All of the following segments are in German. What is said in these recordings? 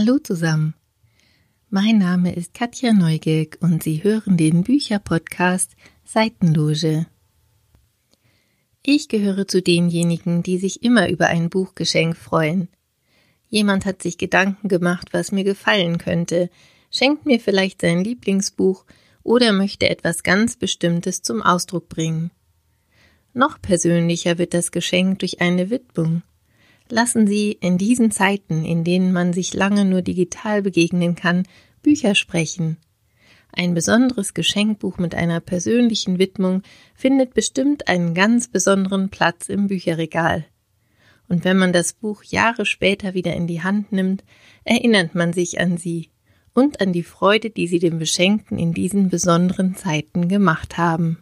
Hallo zusammen. Mein Name ist Katja Neugierk und Sie hören den Bücherpodcast Seitenloge. Ich gehöre zu denjenigen, die sich immer über ein Buchgeschenk freuen. Jemand hat sich Gedanken gemacht, was mir gefallen könnte, schenkt mir vielleicht sein Lieblingsbuch oder möchte etwas ganz Bestimmtes zum Ausdruck bringen. Noch persönlicher wird das Geschenk durch eine Widmung. Lassen Sie in diesen Zeiten, in denen man sich lange nur digital begegnen kann, Bücher sprechen. Ein besonderes Geschenkbuch mit einer persönlichen Widmung findet bestimmt einen ganz besonderen Platz im Bücherregal. Und wenn man das Buch Jahre später wieder in die Hand nimmt, erinnert man sich an sie und an die Freude, die sie dem Beschenkten in diesen besonderen Zeiten gemacht haben.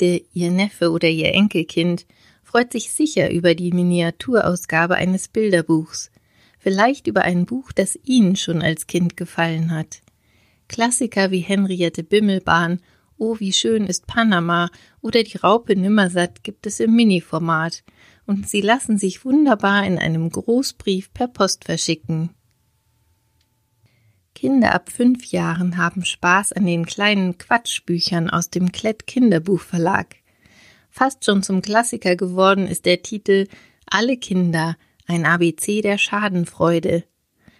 Nichte, Ihr Neffe oder Ihr Enkelkind freut sich sicher über die Miniaturausgabe eines Bilderbuchs, vielleicht über ein Buch, das Ihnen schon als Kind gefallen hat. Klassiker wie Henriette Bimmelbahn, Oh, wie schön ist Panama oder die Raupe Nimmersatt gibt es im Mini-Format und sie lassen sich wunderbar in einem Großbrief per Post verschicken. Kinder ab fünf Jahren haben Spaß an den kleinen Quatschbüchern aus dem Klett Kinderbuchverlag. Fast schon zum Klassiker geworden ist der Titel Alle Kinder, ein ABC der Schadenfreude.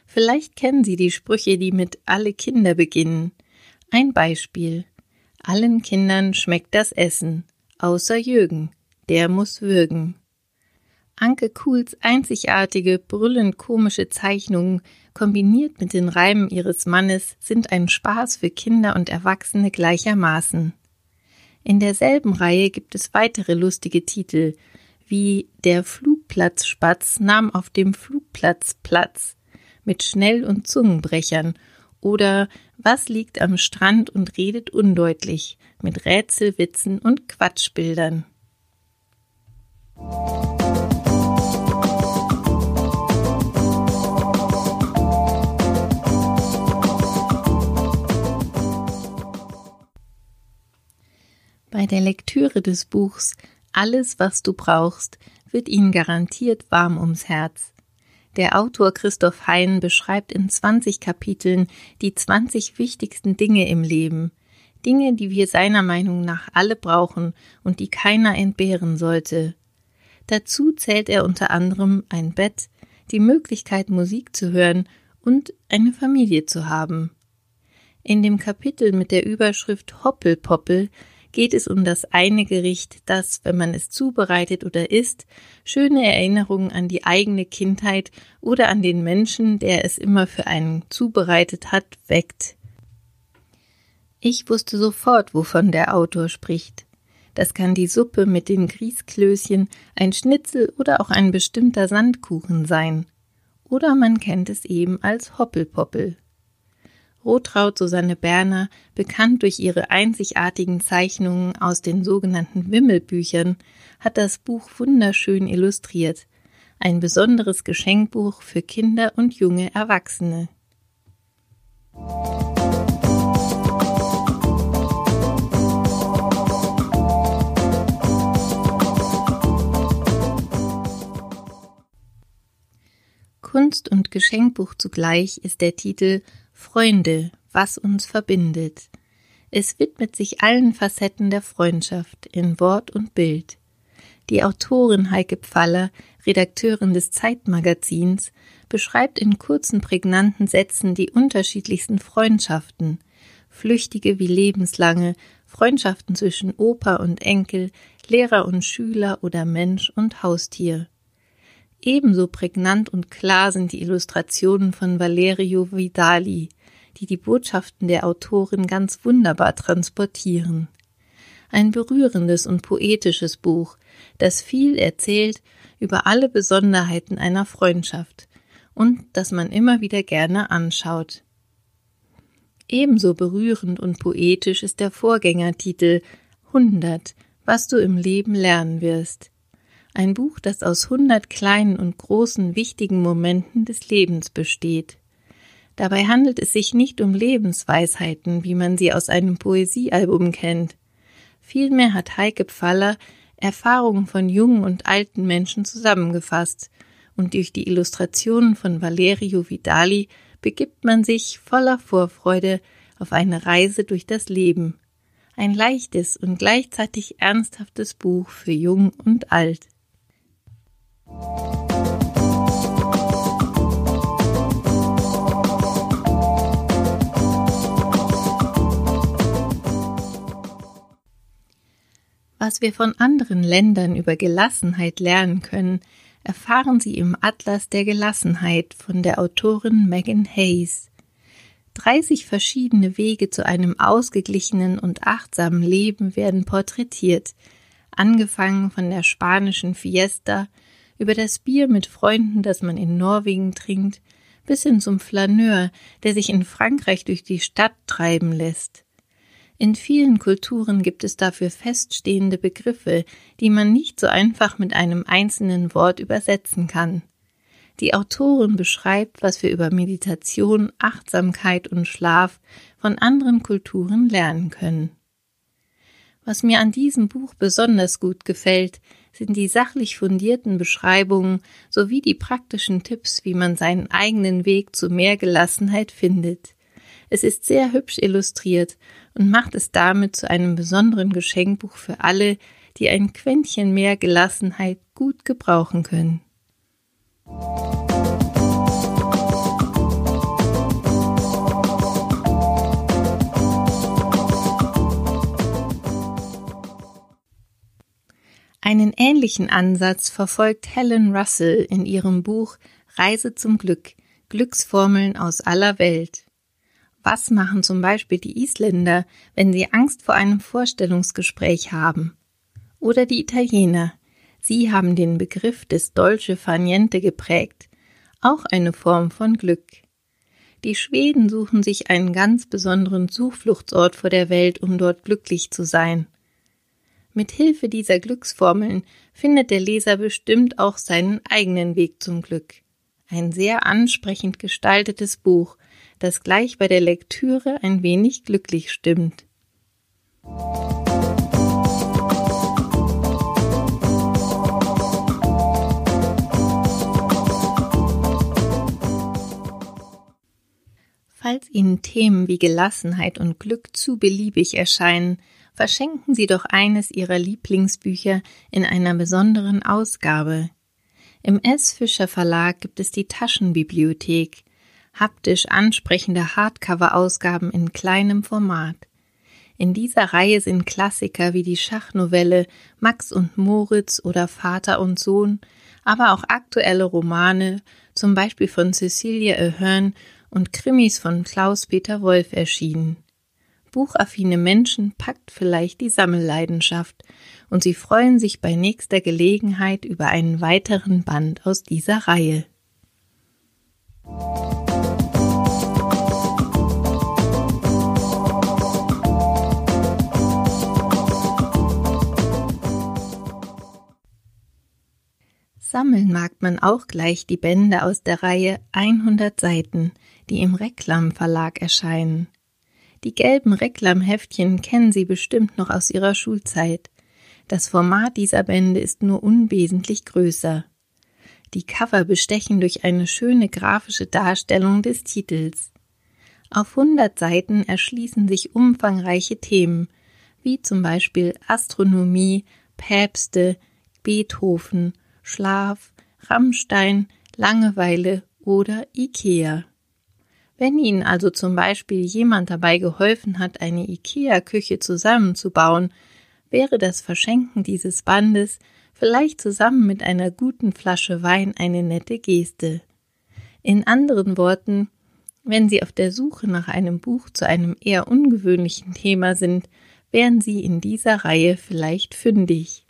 Vielleicht kennen Sie die Sprüche, die mit Alle Kinder beginnen. Ein Beispiel. Allen Kindern schmeckt das Essen, außer Jürgen, der muss würgen. Anke Kuhls einzigartige, brüllend komische Zeichnungen kombiniert mit den Reimen ihres Mannes sind ein Spaß für Kinder und Erwachsene gleichermaßen. In derselben Reihe gibt es weitere lustige Titel, wie Der Flugplatzspatz nahm auf dem Flugplatz Platz mit Schnell- und Zungenbrechern oder Was liegt am Strand und redet undeutlich mit Rätselwitzen und Quatschbildern. Der Lektüre des Buchs Alles, was du brauchst, wird Ihnen garantiert warm ums Herz. Der Autor Christoph Hein beschreibt in 20 Kapiteln die 20 wichtigsten Dinge im Leben, Dinge, die wir seiner Meinung nach alle brauchen und die keiner entbehren sollte. Dazu zählt er unter anderem ein Bett, die Möglichkeit Musik zu hören und eine Familie zu haben. In dem Kapitel mit der Überschrift Hoppelpoppel geht es um das eine Gericht, das, wenn man es zubereitet oder isst, schöne Erinnerungen an die eigene Kindheit oder an den Menschen, der es immer für einen zubereitet hat, weckt. Ich wusste sofort, wovon der Autor spricht. Das kann die Suppe mit den Grießklößchen, ein Schnitzel oder auch ein bestimmter Sandkuchen sein. Oder man kennt es eben als Hoppelpoppel. Rotraud Susanne Berner, bekannt durch ihre einzigartigen Zeichnungen aus den sogenannten Wimmelbüchern, hat das Buch wunderschön illustriert. Ein besonderes Geschenkbuch für Kinder und junge Erwachsene. Kunst und Geschenkbuch zugleich ist der Titel Freunde, was uns verbindet. Es widmet sich allen Facetten der Freundschaft in Wort und Bild. Die Autorin Heike Pfaller, Redakteurin des Zeitmagazins, beschreibt in kurzen, prägnanten Sätzen die unterschiedlichsten Freundschaften, flüchtige wie lebenslange, Freundschaften zwischen Opa und Enkel, Lehrer und Schüler oder Mensch und Haustier. Ebenso prägnant und klar sind die Illustrationen von Valerio Vidali, die die Botschaften der Autorin ganz wunderbar transportieren. Ein berührendes und poetisches Buch, das viel erzählt über alle Besonderheiten einer Freundschaft und das man immer wieder gerne anschaut. Ebenso berührend und poetisch ist der Vorgängertitel 100, was du im Leben lernen wirst ein Buch, das aus hundert kleinen und großen wichtigen Momenten des Lebens besteht. Dabei handelt es sich nicht um Lebensweisheiten, wie man sie aus einem Poesiealbum kennt. Vielmehr hat Heike Pfaller Erfahrungen von jungen und alten Menschen zusammengefasst, und durch die Illustrationen von Valerio Vidali begibt man sich voller Vorfreude auf eine Reise durch das Leben. Ein leichtes und gleichzeitig ernsthaftes Buch für Jung und Alt. Was wir von anderen Ländern über Gelassenheit lernen können, erfahren Sie im Atlas der Gelassenheit von der Autorin Megan Hayes. 30 verschiedene Wege zu einem ausgeglichenen und achtsamen Leben werden porträtiert, angefangen von der spanischen Fiesta über das Bier mit Freunden, das man in Norwegen trinkt, bis hin zum Flaneur, der sich in Frankreich durch die Stadt treiben lässt. In vielen Kulturen gibt es dafür feststehende Begriffe, die man nicht so einfach mit einem einzelnen Wort übersetzen kann. Die Autorin beschreibt, was wir über Meditation, Achtsamkeit und Schlaf von anderen Kulturen lernen können. Was mir an diesem Buch besonders gut gefällt, sind die sachlich fundierten Beschreibungen sowie die praktischen Tipps, wie man seinen eigenen Weg zu mehr Gelassenheit findet. Es ist sehr hübsch illustriert und macht es damit zu einem besonderen Geschenkbuch für alle, die ein Quäntchen mehr Gelassenheit gut gebrauchen können. Einen ähnlichen Ansatz verfolgt Helen Russell in ihrem Buch Reise zum Glück Glücksformeln aus aller Welt. Was machen zum Beispiel die Isländer, wenn sie Angst vor einem Vorstellungsgespräch haben? Oder die Italiener? Sie haben den Begriff des Dolce far niente geprägt, auch eine Form von Glück. Die Schweden suchen sich einen ganz besonderen Zufluchtsort vor der Welt, um dort glücklich zu sein. Mit Hilfe dieser Glücksformeln findet der Leser bestimmt auch seinen eigenen Weg zum Glück. Ein sehr ansprechend gestaltetes Buch, das gleich bei der Lektüre ein wenig glücklich stimmt. Falls Ihnen Themen wie Gelassenheit und Glück zu beliebig erscheinen, verschenken Sie doch eines Ihrer Lieblingsbücher in einer besonderen Ausgabe. Im S. Fischer Verlag gibt es die Taschenbibliothek, haptisch ansprechende Hardcover-Ausgaben in kleinem Format. In dieser Reihe sind Klassiker wie die Schachnovelle Max und Moritz oder Vater und Sohn, aber auch aktuelle Romane, zum Beispiel von Cecilia Ahern und Krimis von Klaus-Peter Wolf erschienen. Buchaffine Menschen packt vielleicht die Sammelleidenschaft und sie freuen sich bei nächster Gelegenheit über einen weiteren Band aus dieser Reihe. Sammeln mag man auch gleich die Bände aus der Reihe 100 Seiten, die im Reklam Verlag erscheinen. Die gelben Reklamheftchen kennen Sie bestimmt noch aus Ihrer Schulzeit. Das Format dieser Bände ist nur unwesentlich größer. Die Cover bestechen durch eine schöne grafische Darstellung des Titels. Auf 100 Seiten erschließen sich umfangreiche Themen, wie zum Beispiel Astronomie, Päpste, Beethoven, Schlaf, Rammstein, Langeweile oder Ikea. Wenn Ihnen also zum Beispiel jemand dabei geholfen hat, eine Ikea-Küche zusammenzubauen, wäre das Verschenken dieses Bandes vielleicht zusammen mit einer guten Flasche Wein eine nette Geste. In anderen Worten, wenn Sie auf der Suche nach einem Buch zu einem eher ungewöhnlichen Thema sind, wären Sie in dieser Reihe vielleicht fündig.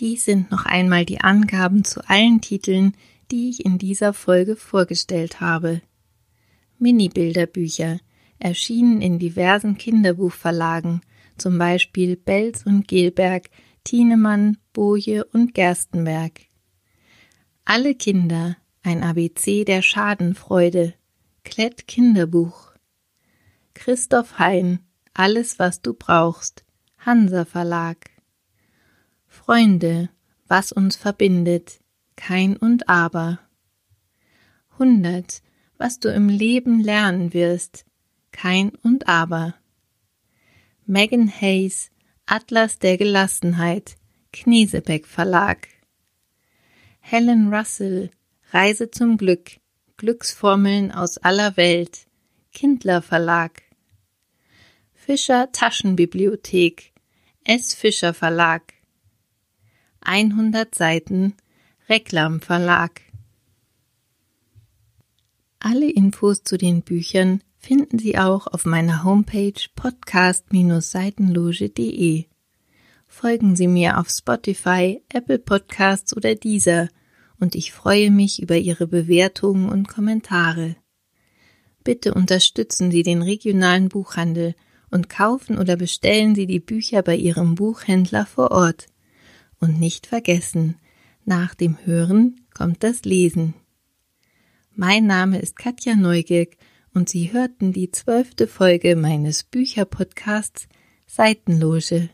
Dies sind noch einmal die Angaben zu allen Titeln, die ich in dieser Folge vorgestellt habe. Mini-Bilderbücher erschienen in diversen Kinderbuchverlagen, zum Beispiel Belz und Gelberg, Thienemann, Boje und Gerstenberg. Alle Kinder, ein ABC der Schadenfreude, Klett Kinderbuch. Christoph Hein, Alles, was du brauchst, Hansa Verlag. Freunde, was uns verbindet, kein und aber. Hundert, was du im Leben lernen wirst, kein und aber. Megan Hayes, Atlas der Gelassenheit, Knesebeck Verlag. Helen Russell, Reise zum Glück, Glücksformeln aus aller Welt, Kindler Verlag. Fischer Taschenbibliothek, S. Fischer Verlag. 100 Seiten, Reklam Verlag. Alle Infos zu den Büchern finden Sie auch auf meiner Homepage podcast-seitenloge.de. Folgen Sie mir auf Spotify, Apple Podcasts oder dieser und ich freue mich über Ihre Bewertungen und Kommentare. Bitte unterstützen Sie den regionalen Buchhandel und kaufen oder bestellen Sie die Bücher bei Ihrem Buchhändler vor Ort. Und nicht vergessen, nach dem Hören kommt das Lesen. Mein Name ist Katja Neugierk und Sie hörten die zwölfte Folge meines Bücherpodcasts Seitenloge.